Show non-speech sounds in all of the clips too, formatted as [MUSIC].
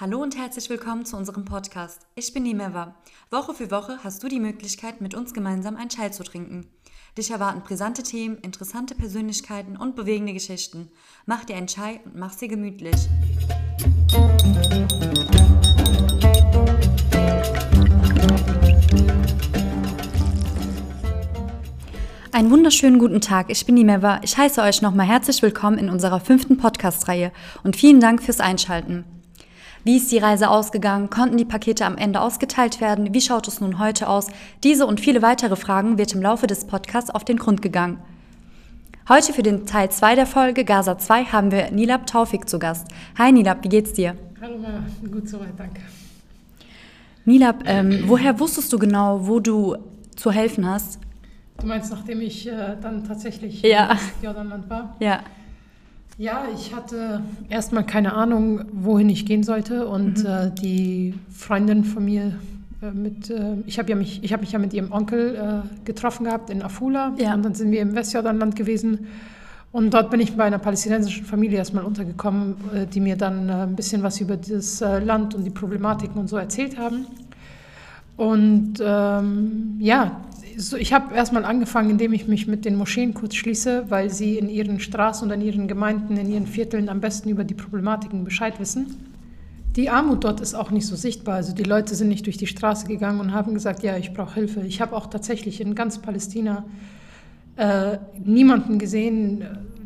Hallo und herzlich willkommen zu unserem Podcast. Ich bin Nimeva. Woche für Woche hast du die Möglichkeit, mit uns gemeinsam einen Chai zu trinken. Dich erwarten brisante Themen, interessante Persönlichkeiten und bewegende Geschichten. Mach dir einen Chai und mach sie gemütlich. Einen wunderschönen guten Tag, ich bin die Meva. Ich heiße euch nochmal herzlich willkommen in unserer fünften Podcast-Reihe und vielen Dank fürs Einschalten. Wie ist die Reise ausgegangen? Konnten die Pakete am Ende ausgeteilt werden? Wie schaut es nun heute aus? Diese und viele weitere Fragen wird im Laufe des Podcasts auf den Grund gegangen. Heute für den Teil 2 der Folge Gaza 2 haben wir Nilab Taufik zu Gast. Hi Nilab, wie geht's dir? Hallo, [LAUGHS] gut soweit, danke. Nilab, ähm, woher wusstest du genau, wo du zu helfen hast? Du meinst, nachdem ich äh, dann tatsächlich ja. in Jordanland war? Ja. Ja, ich hatte erstmal keine Ahnung, wohin ich gehen sollte und mhm. äh, die Freundin von mir äh, mit, äh, ich habe ja mich, ich habe mich ja mit ihrem Onkel äh, getroffen gehabt in Afula ja. und dann sind wir im Westjordanland gewesen und dort bin ich bei einer palästinensischen Familie erstmal untergekommen, äh, die mir dann ein bisschen was über das Land und die Problematiken und so erzählt haben. Und ähm, ja, so, ich habe erstmal angefangen, indem ich mich mit den Moscheen kurz schließe, weil sie in ihren Straßen und in ihren Gemeinden, in ihren Vierteln am besten über die Problematiken Bescheid wissen. Die Armut dort ist auch nicht so sichtbar. Also die Leute sind nicht durch die Straße gegangen und haben gesagt, ja, ich brauche Hilfe. Ich habe auch tatsächlich in ganz Palästina äh, niemanden gesehen,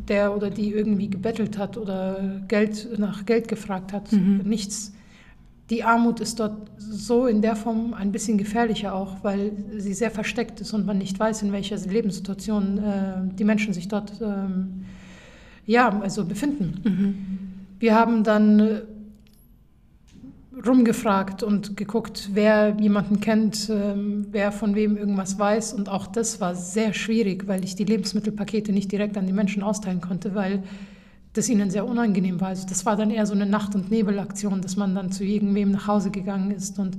der oder die irgendwie gebettelt hat oder Geld nach Geld gefragt hat. Mhm. Nichts die Armut ist dort so in der Form ein bisschen gefährlicher auch, weil sie sehr versteckt ist und man nicht weiß, in welcher Lebenssituation äh, die Menschen sich dort ähm, ja, also befinden. Mhm. Wir haben dann äh, rumgefragt und geguckt, wer jemanden kennt, ähm, wer von wem irgendwas weiß. Und auch das war sehr schwierig, weil ich die Lebensmittelpakete nicht direkt an die Menschen austeilen konnte, weil das ihnen sehr unangenehm war. Also das war dann eher so eine Nacht- und Nebelaktion, dass man dann zu irgendwem nach Hause gegangen ist. Und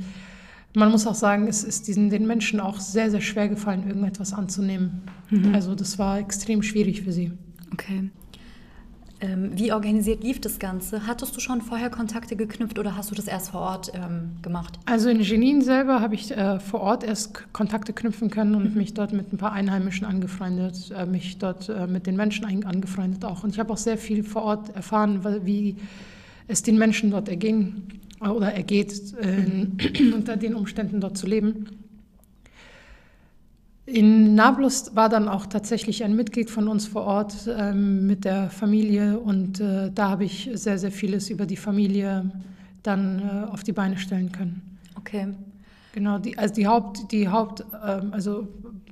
man muss auch sagen, es ist diesen, den Menschen auch sehr, sehr schwer gefallen, irgendetwas anzunehmen. Mhm. Also das war extrem schwierig für sie. Okay. Ähm, wie organisiert lief das Ganze? Hattest du schon vorher Kontakte geknüpft oder hast du das erst vor Ort ähm, gemacht? Also in Genin selber habe ich äh, vor Ort erst Kontakte knüpfen können und mhm. mich dort mit ein paar Einheimischen angefreundet, äh, mich dort äh, mit den Menschen angefreundet auch. Und ich habe auch sehr viel vor Ort erfahren, wie es den Menschen dort erging äh, oder ergeht, mhm. [CLEARS THROAT] unter den Umständen dort zu leben. In Nablus war dann auch tatsächlich ein Mitglied von uns vor Ort ähm, mit der Familie und äh, da habe ich sehr, sehr vieles über die Familie dann äh, auf die Beine stellen können. Okay. Genau, die, also die Haupt, die Haupt, ähm, also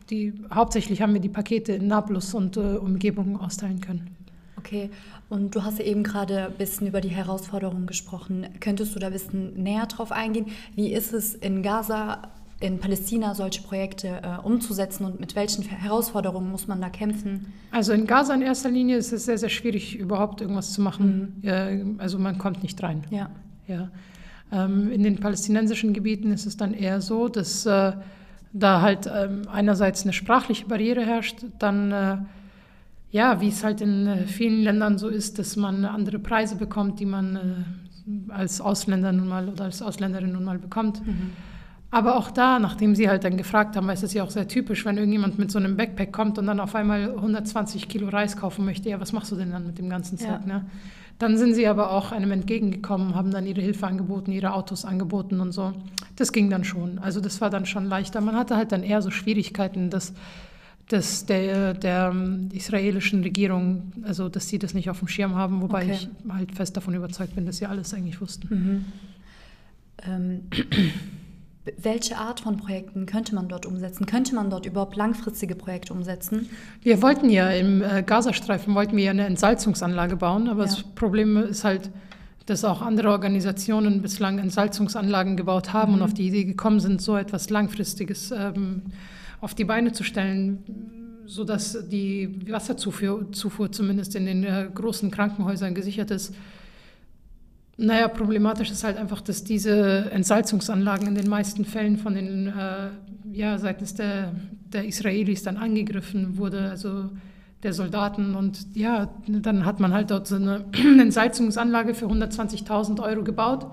die, hauptsächlich haben wir die Pakete in Nablus und äh, Umgebung austeilen können. Okay, und du hast ja eben gerade ein bisschen über die Herausforderungen gesprochen. Könntest du da ein bisschen näher drauf eingehen? Wie ist es in Gaza in Palästina solche Projekte äh, umzusetzen und mit welchen Herausforderungen muss man da kämpfen? Also in Gaza in erster Linie ist es sehr, sehr schwierig, überhaupt irgendwas zu machen. Mhm. Äh, also man kommt nicht rein. Ja. ja. Ähm, in den palästinensischen Gebieten ist es dann eher so, dass äh, da halt ähm, einerseits eine sprachliche Barriere herrscht, dann äh, ja, wie es halt in äh, vielen Ländern so ist, dass man andere Preise bekommt, die man äh, als Ausländer nun mal oder als Ausländerin nun mal bekommt. Mhm. Aber auch da, nachdem sie halt dann gefragt haben, weil es ist ja auch sehr typisch, wenn irgendjemand mit so einem Backpack kommt und dann auf einmal 120 Kilo Reis kaufen möchte, ja, was machst du denn dann mit dem ganzen Zeug? Ja. Ne? Dann sind sie aber auch einem entgegengekommen, haben dann ihre Hilfe angeboten, ihre Autos angeboten und so. Das ging dann schon. Also das war dann schon leichter. Man hatte halt dann eher so Schwierigkeiten, dass, dass der, der israelischen Regierung, also dass sie das nicht auf dem Schirm haben, wobei okay. ich halt fest davon überzeugt bin, dass sie alles eigentlich wussten. Mhm. Ähm. Welche Art von Projekten könnte man dort umsetzen? Könnte man dort überhaupt langfristige Projekte umsetzen? Wir wollten ja im äh, Gazastreifen wollten wir ja eine Entsalzungsanlage bauen, aber ja. das Problem ist halt, dass auch andere Organisationen bislang Entsalzungsanlagen gebaut haben mhm. und auf die Idee gekommen sind, so etwas Langfristiges ähm, auf die Beine zu stellen, sodass die Wasserzufuhr Zufuhr zumindest in den äh, großen Krankenhäusern gesichert ist. Naja, problematisch ist halt einfach, dass diese Entsalzungsanlagen in den meisten Fällen von den, äh, ja, seitens der, der Israelis dann angegriffen wurde, also der Soldaten. Und ja, dann hat man halt dort so eine [CLEARS THROAT] Entsalzungsanlage für 120.000 Euro gebaut.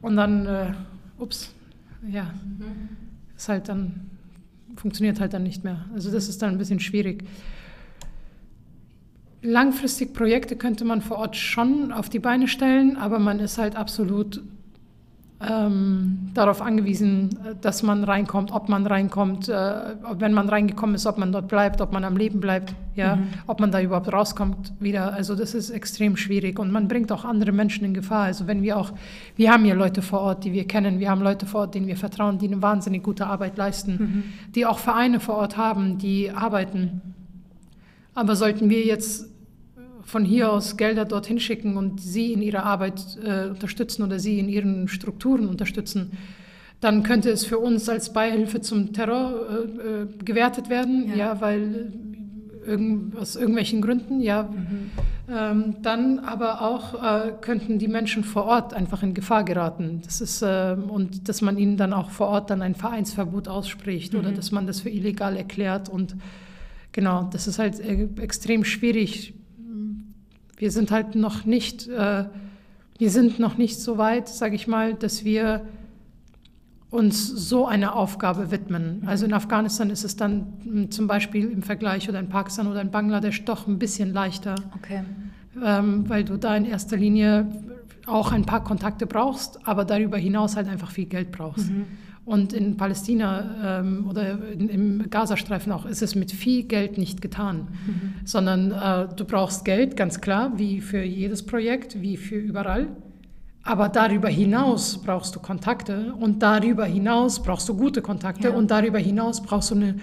Und dann, äh, ups, ja, ist halt dann, funktioniert halt dann nicht mehr. Also das ist dann ein bisschen schwierig. Langfristig Projekte könnte man vor Ort schon auf die Beine stellen, aber man ist halt absolut ähm, darauf angewiesen, dass man reinkommt, ob man reinkommt, äh, wenn man reingekommen ist, ob man dort bleibt, ob man am Leben bleibt, ja, mhm. ob man da überhaupt rauskommt wieder. Also das ist extrem schwierig und man bringt auch andere Menschen in Gefahr. Also wenn wir auch, wir haben hier Leute vor Ort, die wir kennen, wir haben Leute vor Ort, denen wir vertrauen, die eine wahnsinnig gute Arbeit leisten, mhm. die auch Vereine vor Ort haben, die arbeiten. Aber sollten wir jetzt von hier aus Gelder dorthin schicken und sie in ihrer Arbeit äh, unterstützen oder sie in ihren Strukturen unterstützen, dann könnte es für uns als Beihilfe zum Terror äh, äh gewertet werden, ja, ja weil irgend, aus irgendwelchen Gründen, ja. Mhm. Ähm, dann aber auch äh, könnten die Menschen vor Ort einfach in Gefahr geraten. Das ist, äh, und dass man ihnen dann auch vor Ort dann ein Vereinsverbot ausspricht mhm. oder dass man das für illegal erklärt und genau, das ist halt äh, extrem schwierig wir sind halt noch nicht, äh, wir sind noch nicht so weit, sage ich mal, dass wir uns so einer Aufgabe widmen. Also in Afghanistan ist es dann hm, zum Beispiel im Vergleich oder in Pakistan oder in Bangladesch doch ein bisschen leichter, okay. ähm, weil du da in erster Linie auch ein paar Kontakte brauchst, aber darüber hinaus halt einfach viel Geld brauchst. Mhm. Und in Palästina ähm, oder in, im Gazastreifen auch ist es mit viel Geld nicht getan, mhm. sondern äh, du brauchst Geld, ganz klar, wie für jedes Projekt, wie für überall. Aber darüber hinaus brauchst du Kontakte und darüber hinaus brauchst du gute Kontakte ja. und darüber hinaus brauchst du eine,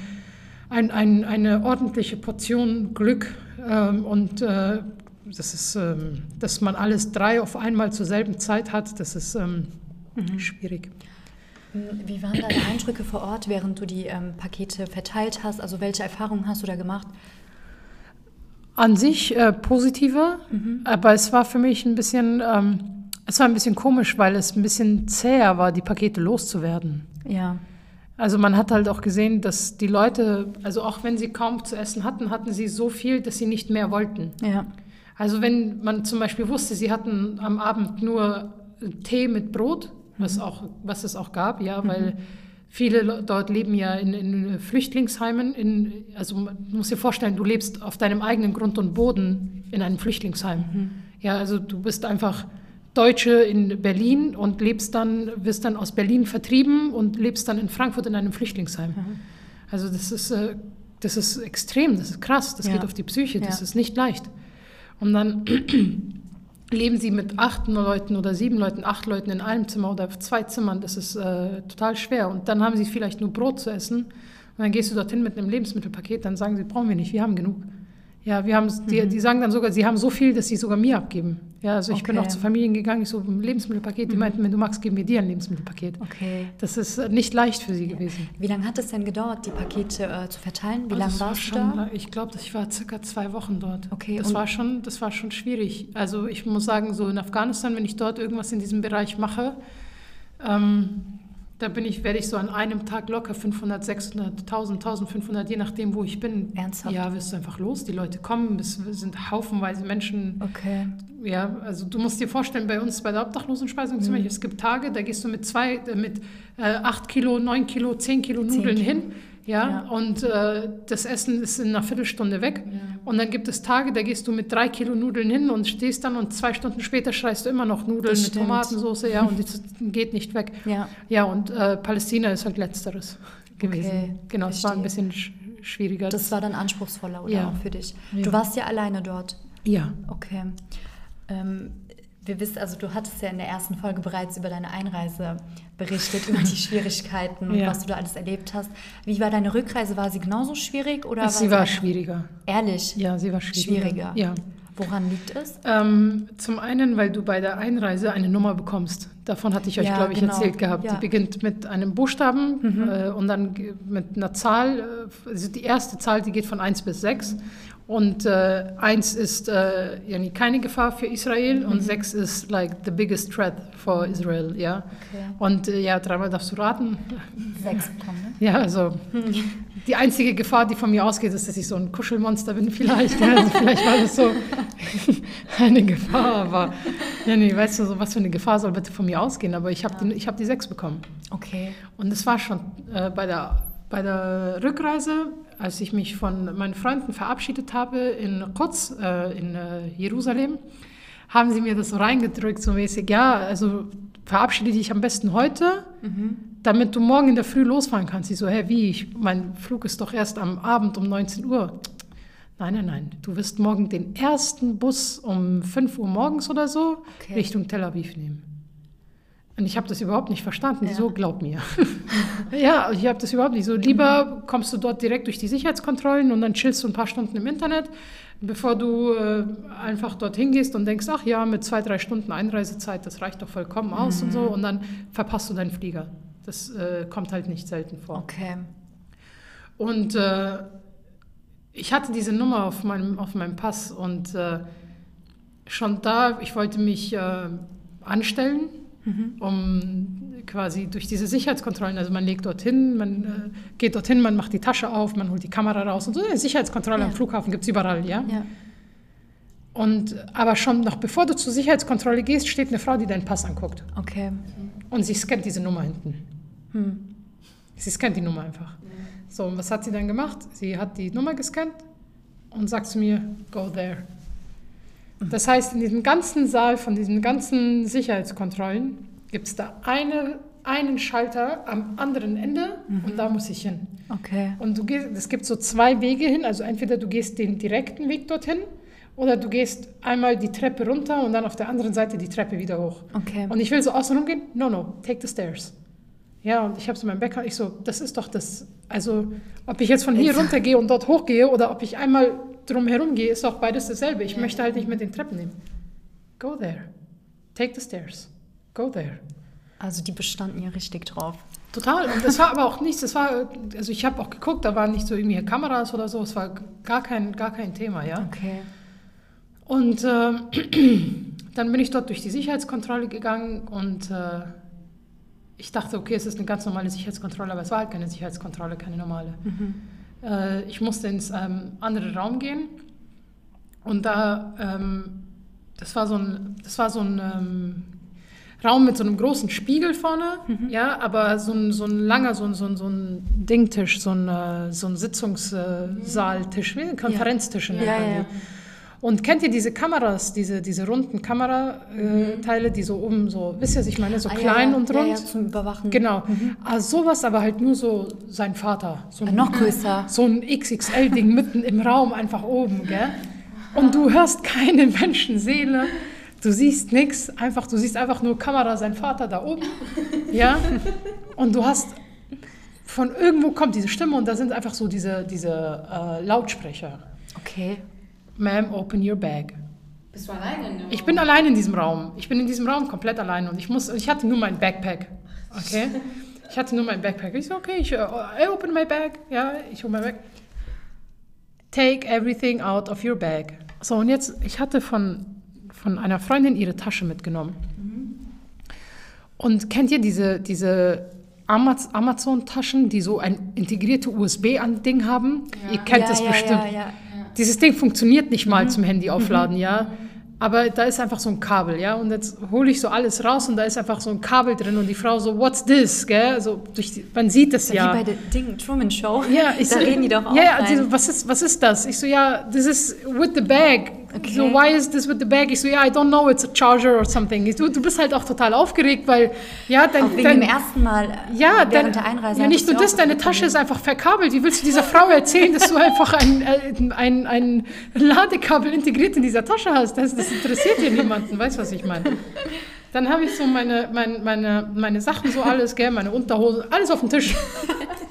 ein, ein, eine ordentliche Portion Glück ähm, und äh, das ist, ähm, dass man alles drei auf einmal zur selben Zeit hat, das ist ähm, mhm. schwierig. Wie waren deine Eindrücke vor Ort, während du die ähm, Pakete verteilt hast? Also welche Erfahrungen hast du da gemacht? An sich äh, positive, mhm. aber es war für mich ein bisschen, ähm, es war ein bisschen komisch, weil es ein bisschen zäher war, die Pakete loszuwerden. Ja. Also man hat halt auch gesehen, dass die Leute, also auch wenn sie kaum zu essen hatten, hatten sie so viel, dass sie nicht mehr wollten. Ja. Also wenn man zum Beispiel wusste, sie hatten am Abend nur Tee mit Brot, was, mhm. auch, was es auch gab, ja, weil mhm. viele dort leben ja in, in Flüchtlingsheimen. In, also du musst dir vorstellen, du lebst auf deinem eigenen Grund und Boden in einem Flüchtlingsheim. Mhm. Ja, also du bist einfach Deutsche in Berlin und lebst dann, wirst dann aus Berlin vertrieben und lebst dann in Frankfurt in einem Flüchtlingsheim. Mhm. Also das ist, äh, das ist extrem, das ist krass, das ja. geht auf die Psyche, das ja. ist nicht leicht. Und dann leben sie mit acht Leuten oder sieben Leuten, acht Leuten in einem Zimmer oder zwei Zimmern. Das ist äh, total schwer. Und dann haben sie vielleicht nur Brot zu essen. Und dann gehst du dorthin mit einem Lebensmittelpaket, dann sagen sie, brauchen wir nicht, wir haben genug. Ja, wir haben, die, mhm. die sagen dann sogar, sie haben so viel, dass sie sogar mir abgeben. Ja, also ich okay. bin auch zu Familien gegangen, ich so ein Lebensmittelpaket, die mhm. meinten, wenn du magst, geben wir dir ein Lebensmittelpaket. Okay. Das ist äh, nicht leicht für sie ja. gewesen. Wie lange hat es denn gedauert, die Pakete äh, zu verteilen? Wie lange warst du da? Ich glaube, ich war circa zwei Wochen dort. Okay. Das war schon, das war schon schwierig. Also ich muss sagen, so in Afghanistan, wenn ich dort irgendwas in diesem Bereich mache, ähm, da bin ich, werde ich so an einem Tag locker 500, 600, 1000, 1500, je nachdem, wo ich bin. Ernsthaft? Ja, wirst du einfach los. Die Leute kommen, es sind haufenweise Menschen. Okay. Ja, also du musst dir vorstellen, bei uns bei der Obdachlosenspeisung mhm. zum Beispiel, es gibt Tage, da gehst du mit zwei, äh, mit äh, 8 Kilo, 9 Kilo, 10 Kilo Nudeln 10 Kilo. hin ja, ja. und äh, das Essen ist in einer Viertelstunde weg. Ja. Und dann gibt es Tage, da gehst du mit drei Kilo Nudeln hin und stehst dann und zwei Stunden später schreist du immer noch Nudeln mit Tomatensauce, ja, und das geht nicht weg. Ja, ja und äh, Palästina ist halt letzteres gewesen. Okay, genau, es war ein bisschen sch schwieriger. Das war dann anspruchsvoller, oder ja. auch für dich? Du warst ja alleine dort. Ja. Okay. Ähm, wir wissen, also du hattest ja in der ersten Folge bereits über deine Einreise berichtet, über die [LAUGHS] Schwierigkeiten und ja. was du da alles erlebt hast. Wie war deine Rückreise? War sie genauso schwierig oder? Sie war, war schwieriger. Ehrlich? Ja, sie war schwieriger. Schwieriger. Ja. Woran liegt es? Ähm, zum einen, weil du bei der Einreise eine Nummer bekommst. Davon hatte ich euch, ja, glaube ich, genau. erzählt gehabt. Ja. Die beginnt mit einem Buchstaben mhm. äh, und dann mit einer Zahl. Äh, also die erste Zahl, die geht von 1 bis 6. Und äh, eins ist äh, yani keine Gefahr für Israel und sechs ist like the biggest threat for Israel, ja. Okay. Und äh, ja, dreimal darfst du raten. Sechs bekommen, Ja, also [LAUGHS] die einzige Gefahr, die von mir ausgeht, ist, dass ich so ein Kuschelmonster bin vielleicht. Ja, also vielleicht war das so [LAUGHS] eine Gefahr, aber ja, nee, weißt du, so was für eine Gefahr soll bitte von mir ausgehen? Aber ich habe die, ich hab die sechs bekommen. Okay. Und es war schon äh, bei, der, bei der Rückreise, als ich mich von meinen Freunden verabschiedet habe in Quds, äh, in äh, Jerusalem, haben sie mir das so reingedrückt, so mäßig, ja, also verabschiede dich am besten heute, damit du morgen in der Früh losfahren kannst. Ich so, hä, wie? Ich, mein Flug ist doch erst am Abend um 19 Uhr. Nein, nein, nein. Du wirst morgen den ersten Bus um 5 Uhr morgens oder so Okay. Richtung Tel Aviv nehmen. Und ich habe das überhaupt nicht verstanden. Ja. So, glaub mir. [LAUGHS] ja, ich habe das überhaupt nicht. So, lieber kommst du dort direkt durch die Sicherheitskontrollen und dann chillst du ein paar Stunden im Internet, bevor du äh, einfach dorthin gehst und denkst, ach ja, mit zwei, drei Stunden Einreisezeit, das reicht doch vollkommen aus und so. Und dann verpasst du deinen Flieger. Das äh, kommt halt nicht selten vor. Okay. Und äh, ich hatte diese Nummer auf meinem, auf meinem Pass und äh, schon da, ich wollte mich äh, anstellen, um quasi durch diese Sicherheitskontrollen, also man legt dorthin, man äh, geht dorthin, man macht die Tasche auf, man holt die Kamera raus und so. Eine Sicherheitskontrolle Ja. am Flughafen gibt es überall, ja? Ja. Und, aber schon noch bevor du zur Sicherheitskontrolle gehst, steht eine Frau, die deinen Pass anguckt. Okay. Und sie scannt diese Nummer hinten. Hm. Sie scannt die Nummer einfach. So, und was hat sie dann gemacht? Sie hat die Nummer gescannt und sagt zu mir, go there. Das heißt, in diesem ganzen Saal von diesen ganzen Sicherheitskontrollen gibt es da eine, einen Schalter am anderen Ende und da muss ich hin. Okay. Und du gehst, es gibt so zwei Wege hin, also entweder du gehst den direkten Weg dorthin oder du gehst einmal die Treppe runter und dann auf der anderen Seite die Treppe wieder hoch. Okay. Und ich will so außen rumgehen, no, no, take the stairs. Ja, und ich habe so meinen Bäcker, ich so, das ist doch das, also ob ich jetzt von hier runtergehe und dort hochgehe oder ob ich einmal drum herum gehe, ist doch beides dasselbe. Ich möchte halt nicht mit den Treppen nehmen. Go there. Take the stairs. Go there. Also die bestanden hier richtig drauf. Total. Und das war aber auch nichts, das war, also ich habe auch geguckt, da waren nicht so irgendwie Kameras oder so, es war gar kein, gar kein Thema, ja. Okay. Und äh, [CLEARS THROAT] dann bin ich dort durch die Sicherheitskontrolle gegangen und äh, ich dachte, okay, es ist eine ganz normale Sicherheitskontrolle, aber es war halt keine Sicherheitskontrolle, keine normale. Äh, ich musste ins ähm, andere Raum gehen und da, ähm, das war so ein, das war so ein ähm, Raum mit so einem großen Spiegel vorne, ja, aber so ein, so ein langer, so ein, so ein, so ein Dingtisch, so ein, äh, so ein Sitzungssaaltisch, wie Konferenztisch. Ja, ja, ja. Und kennt ihr diese Kameras, diese, diese runden Kamerateile, die so oben so, wisst ihr, was ich meine, so Ah, klein ja, ja. und Ja, rund? ja, zum Überwachen. Genau. Also sowas, aber halt nur so sein Vater. So Ah, ein, Noch größer. so ein XXL-Ding [LAUGHS] mitten im Raum, einfach oben, gell? Und du hörst keine Menschenseele, du siehst nichts, einfach, du siehst einfach nur Kamera, sein Vater da oben, ja? Und du hast, von irgendwo kommt diese Stimme und da sind einfach so diese, diese äh, Lautsprecher. Okay. Ma'am, open your bag. Bist du alleine in dem Ich Raum? bin allein in diesem Raum. Ich bin in diesem Raum komplett allein und ich muss, ich hatte nur mein Backpack. Okay? Ich hatte nur mein Backpack. Ich so, okay, ich uh, I open my bag. Ja, ich hole mein Bag. Take everything out of your bag. So, und jetzt, ich hatte von, von einer Freundin ihre Tasche mitgenommen. Und kennt ihr diese, diese Amaz- Amazon-Taschen, die so ein integrierte USB-Ding haben? Ihr kennt ja, das ja, bestimmt. Dieses Ding funktioniert nicht Mhm. mal zum Handy aufladen, ja. Aber da ist einfach so ein Kabel, ja. Und jetzt hole ich so alles raus und da ist einfach so ein Kabel drin und die Frau so, what's this, gell? So durch die, man sieht es ja. Wie bei der Ding Truman Show. Ja, ich da so, reden die doch [LAUGHS] auch Ja, ja, rein. die so, was ist, was ist das? Ich so, ja, this is with the bag. Okay. So, why is this with the bag? Ich so, ja, I don't know, it's a charger or something. Ich, du, du bist halt auch total aufgeregt, weil, ja, dein, Auch wegen dein, dem ersten Mal ja, während der Einreise. ja, nicht nur das, deine Tasche ist einfach verkabelt. Wie willst du dieser Frau erzählen, dass du einfach ein, äh, ein, ein Ladekabel integriert in dieser Tasche hast? Das, das interessiert hier niemanden, weißt du, was ich meine? Dann habe ich so meine, meine, meine, meine Sachen, so alles, gell, meine Unterhose, alles auf dem Tisch.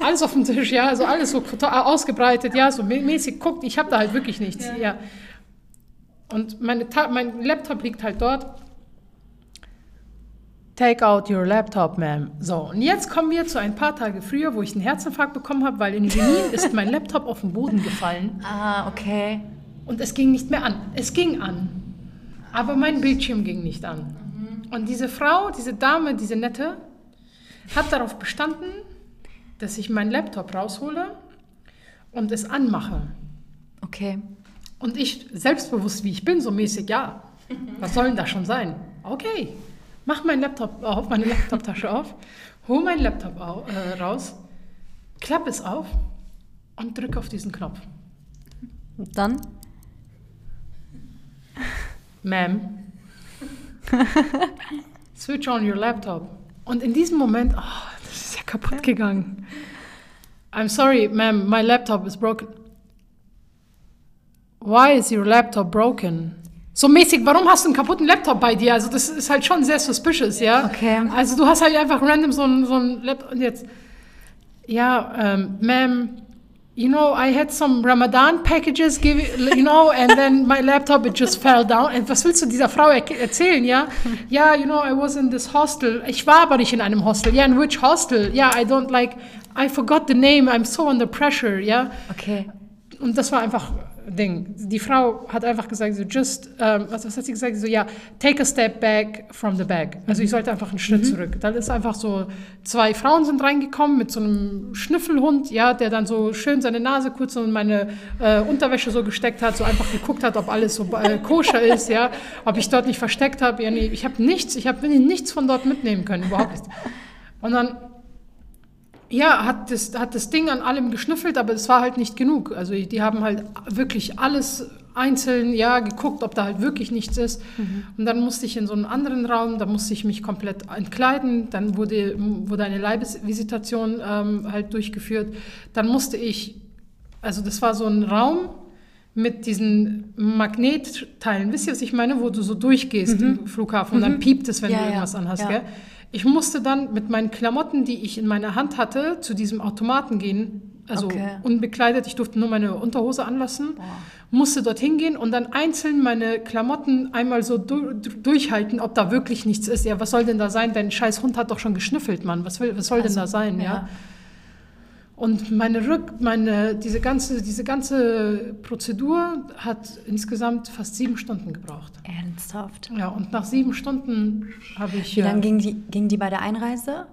Alles auf dem Tisch, ja, also alles so ausgebreitet, ja, so mä- mäßig guckt. Ich habe da halt wirklich nichts, ja. Und meine Ta mein Laptop liegt halt dort. Take out your laptop, ma'am. So, und jetzt kommen wir zu ein paar Tage früher, wo ich einen Herzinfarkt bekommen habe, weil in Benin [LAUGHS] ist mein Laptop auf den Boden gefallen. Ah, okay. Und es ging nicht mehr an. Es ging an. Aber mein Bildschirm ging nicht an. Und diese Frau, diese Dame, diese Nette, hat darauf bestanden, dass ich meinen Laptop raushole und es anmache. Okay. Und ich, selbstbewusst wie ich bin, so mäßig, ja, was soll denn das schon sein? Okay, mach meinen Laptop auf, meine Laptoptasche auf, hol meinen Laptop au, äh, raus, klapp es auf und drücke auf diesen Knopf. Und dann? Ma'am, switch on your laptop. Und in diesem Moment, oh, das ist ja kaputt gegangen. I'm sorry, ma'am, my laptop is broken. Why is your laptop broken? So mäßig, warum hast du einen kaputten Laptop bei dir? Also das ist halt schon sehr suspicious, ja? Okay. Also du hast halt einfach random so einen so ein Laptop und jetzt, ja, ähm, ma'am, you know, I had some Ramadan packages, give, you know, and then my laptop, it just fell down. Und was willst du dieser Frau er erzählen, ja? Ja, you know, I was in this hostel. Ich war aber nicht in einem Hostel. Ja, in which hostel? Ja, I don't like, I forgot the name, I'm so under pressure, ja? Okay. Und das war einfach Ding. Die Frau hat einfach gesagt, so just, ähm, was, was hat sie gesagt? So, ja, take a step back from the bag. Also ich sollte einfach einen Schritt zurück. Dann ist einfach so, zwei Frauen sind reingekommen mit so einem Schnüffelhund, ja, der dann so schön seine Nase kurz in meine äh, Unterwäsche so gesteckt hat, so einfach geguckt hat, ob alles so äh, koscher ist, ja, ob ich dort nicht versteckt habe. Ja, nee, ich habe nichts, ich habe nichts von dort mitnehmen können, überhaupt nicht. Und dann ja, hat das, hat das Ding an allem geschnüffelt, aber es war halt nicht genug. Also die haben halt wirklich alles einzeln, ja, geguckt, ob da halt wirklich nichts ist. Mhm. Und dann musste ich in so einen anderen Raum, da musste ich mich komplett entkleiden. Dann wurde, wurde eine Leibesvisitation ähm, halt durchgeführt. Dann musste ich, also das war so ein Raum mit diesen Magnetteilen. Wisst ihr, was ich meine? Wo du so durchgehst Mhm. im Flughafen und dann piept es, wenn Ja, du ja, irgendwas anhast, ja. gell? Ich musste dann mit meinen Klamotten, die ich in meiner Hand hatte, zu diesem Automaten gehen. Also Okay. unbekleidet, ich durfte nur meine Unterhose anlassen, musste dorthin gehen und dann einzeln meine Klamotten einmal so du durchhalten, ob da wirklich nichts ist. Ja, was soll denn da sein? Dein scheiß Hund hat doch schon geschnüffelt, Mann. Was, will, was soll denn da sein? Ja. ja. Und meine Rück, meine, diese ganze, diese ganze Prozedur hat insgesamt fast sieben Stunden gebraucht. Ernsthaft. Ja, und nach sieben Stunden habe ich. Wie äh, lange ging die, ging die bei der Einreise?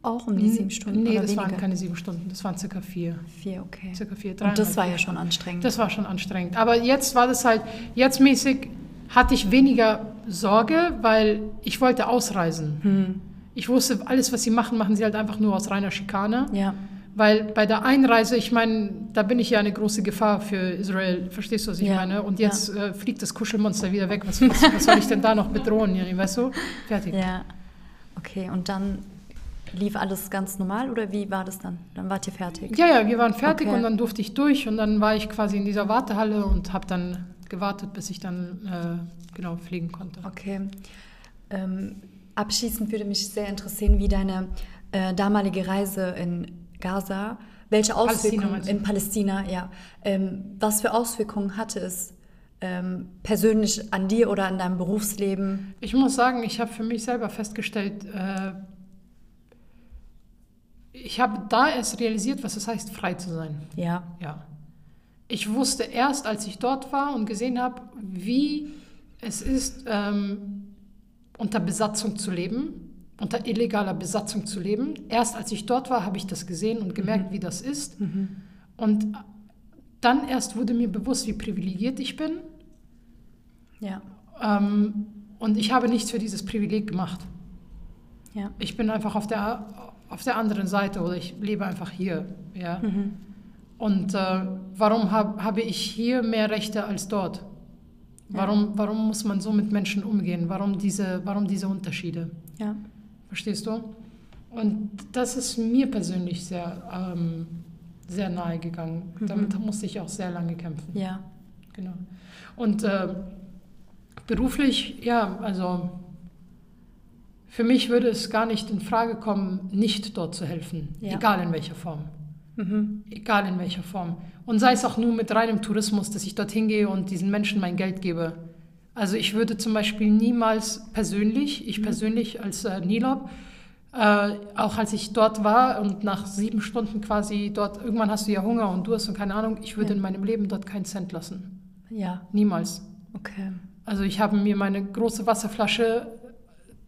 Auch um die sieben Stunden? Nee, das weniger? waren keine sieben Stunden, das waren circa vier. Vier, okay. Circa vier, Und das war ja schon anstrengend. Das war schon anstrengend. Aber jetzt war das halt, jetzt mäßig hatte ich weniger Sorge, weil ich wollte ausreisen. Hm. Ich wusste, alles, was sie machen, machen sie halt einfach nur aus reiner Schikane. ja. Weil bei der Einreise, ich meine, da bin ich ja eine große Gefahr für Israel. Verstehst du, was ich Ja, meine? Und jetzt äh, fliegt das Kuschelmonster wieder weg. Was, was, was soll ich denn da noch bedrohen? Ja, weißt du? Fertig. Ja. Okay, und dann lief alles ganz normal oder wie war das dann? Dann wart ihr fertig? Ja, ja, wir waren fertig Okay. und dann durfte ich durch und dann war ich quasi in dieser Wartehalle und habe dann gewartet, bis ich dann äh, genau fliegen konnte. Okay. Ähm, abschließend würde mich sehr interessieren, wie deine äh, damalige Reise in Gaza, welche Palästina Auswirkungen du? in Palästina, ja, ähm, was für Auswirkungen hatte es ähm, persönlich an dir oder an deinem Berufsleben? Ich muss sagen, ich habe für mich selber festgestellt, äh, ich habe da erst realisiert, was es heißt, frei zu sein. Ja, Ja. Ich wusste erst, als ich dort war und gesehen habe, wie es ist, ähm, unter Besatzung zu leben, unter illegaler Besatzung zu leben. Erst als ich dort war, habe ich das gesehen und gemerkt, wie das ist. Und dann erst wurde mir bewusst, wie privilegiert ich bin. ja, Ähm, und ich habe nichts für dieses Privileg gemacht. ja. Ich bin einfach auf der, auf der anderen Seite oder ich lebe einfach hier. Ja? Und äh, warum hab, habe ich hier mehr Rechte als dort? Warum, warum muss man so mit Menschen umgehen? Warum diese, warum diese Unterschiede? ja. Verstehst du? Und das ist mir persönlich sehr, ähm, sehr nahe gegangen. Damit musste ich auch sehr lange kämpfen. Ja, Genau. Und äh, beruflich, ja, also für mich würde es gar nicht in Frage kommen, nicht dort zu helfen. Ja. Egal in welcher Form. Mhm. Egal in welcher Form. Und sei es auch nur mit reinem Tourismus, dass ich dorthin gehe und diesen Menschen mein Geld gebe. Also ich würde zum Beispiel niemals persönlich, ich persönlich als äh, Nilob, äh, auch als ich dort war und nach sieben Stunden quasi dort, irgendwann hast du ja Hunger und Durst und keine Ahnung, ich würde Ja. in meinem Leben dort keinen Cent lassen. Ja. Niemals. Okay. Also ich habe mir meine große Wasserflasche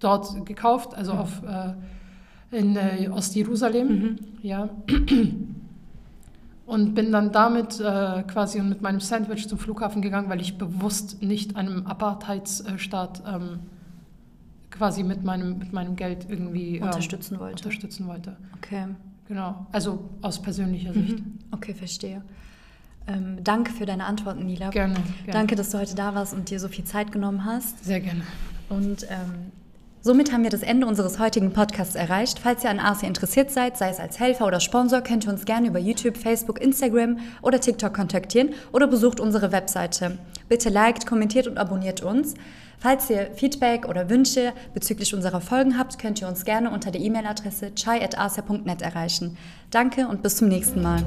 dort gekauft, also Mhm. auf, äh, in äh, Ostjerusalem. Mhm. Ja. Und bin dann damit äh, quasi und mit meinem Sandwich zum Flughafen gegangen, weil ich bewusst nicht einem Apartheidsstaat ähm, quasi mit meinem, mit meinem Geld irgendwie ähm, Unterstützen wollte. unterstützen wollte. Okay. Genau. Also aus persönlicher Sicht. Mhm. Okay, verstehe. Ähm, danke für deine Antworten, Nila. Gerne, gerne. Danke, dass du heute da warst und dir so viel Zeit genommen hast. Sehr gerne. Und ähm, somit haben wir das Ende unseres heutigen Podcasts erreicht. Falls ihr an Arce interessiert seid, sei es als Helfer oder Sponsor, könnt ihr uns gerne über YouTube, Facebook, Instagram oder TikTok kontaktieren oder besucht unsere Webseite. Bitte liked, kommentiert und abonniert uns. Falls ihr Feedback oder Wünsche bezüglich unserer Folgen habt, könnt ihr uns gerne unter der E-Mail-Adresse chai.arcia.net erreichen. Danke und bis zum nächsten Mal.